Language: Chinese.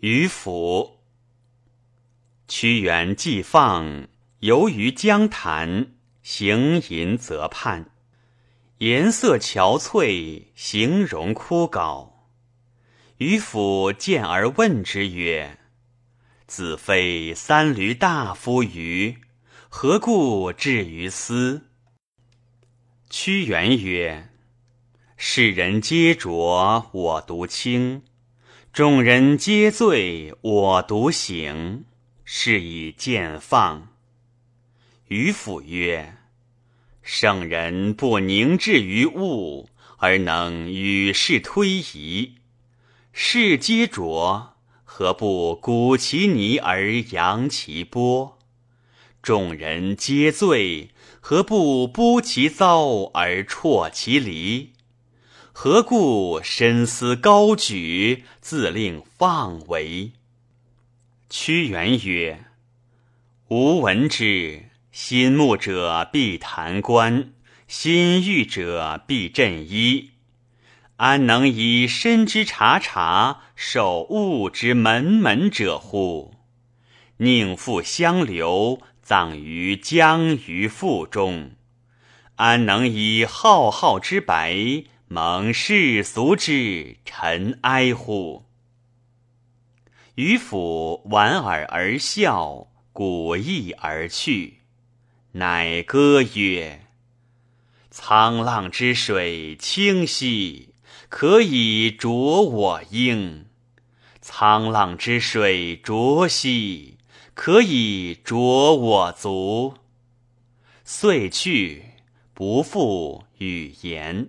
渔父。屈原既放，游于江潭，行吟则畔，颜色憔悴，形容枯槁。渔父见而问之曰：“子非三闾大夫于？何故至于斯？”屈原曰：“世人皆浊，我独清；众人皆醉，我独醒。是以见放。”渔父曰：“圣人不凝滞于物，而能与世推移。世皆浊。”何不鼓其泥而扬其波？众人皆醉，何不剥其糟而啜其离？何故深思高举，自令放为？屈原曰：“吾闻之，心慕者必弹冠，心欲者必振衣。”安能以身之察察，守物之门门者乎？宁复相留，葬于江鱼腹中。安能以浩浩之白，蒙世俗之尘埃乎？渔父莞尔而笑，鼓翼而去，乃歌曰：“沧浪之水清兮。”可以濯我缨，沧浪之水浊兮，可以濯我足。遂去，不复与言。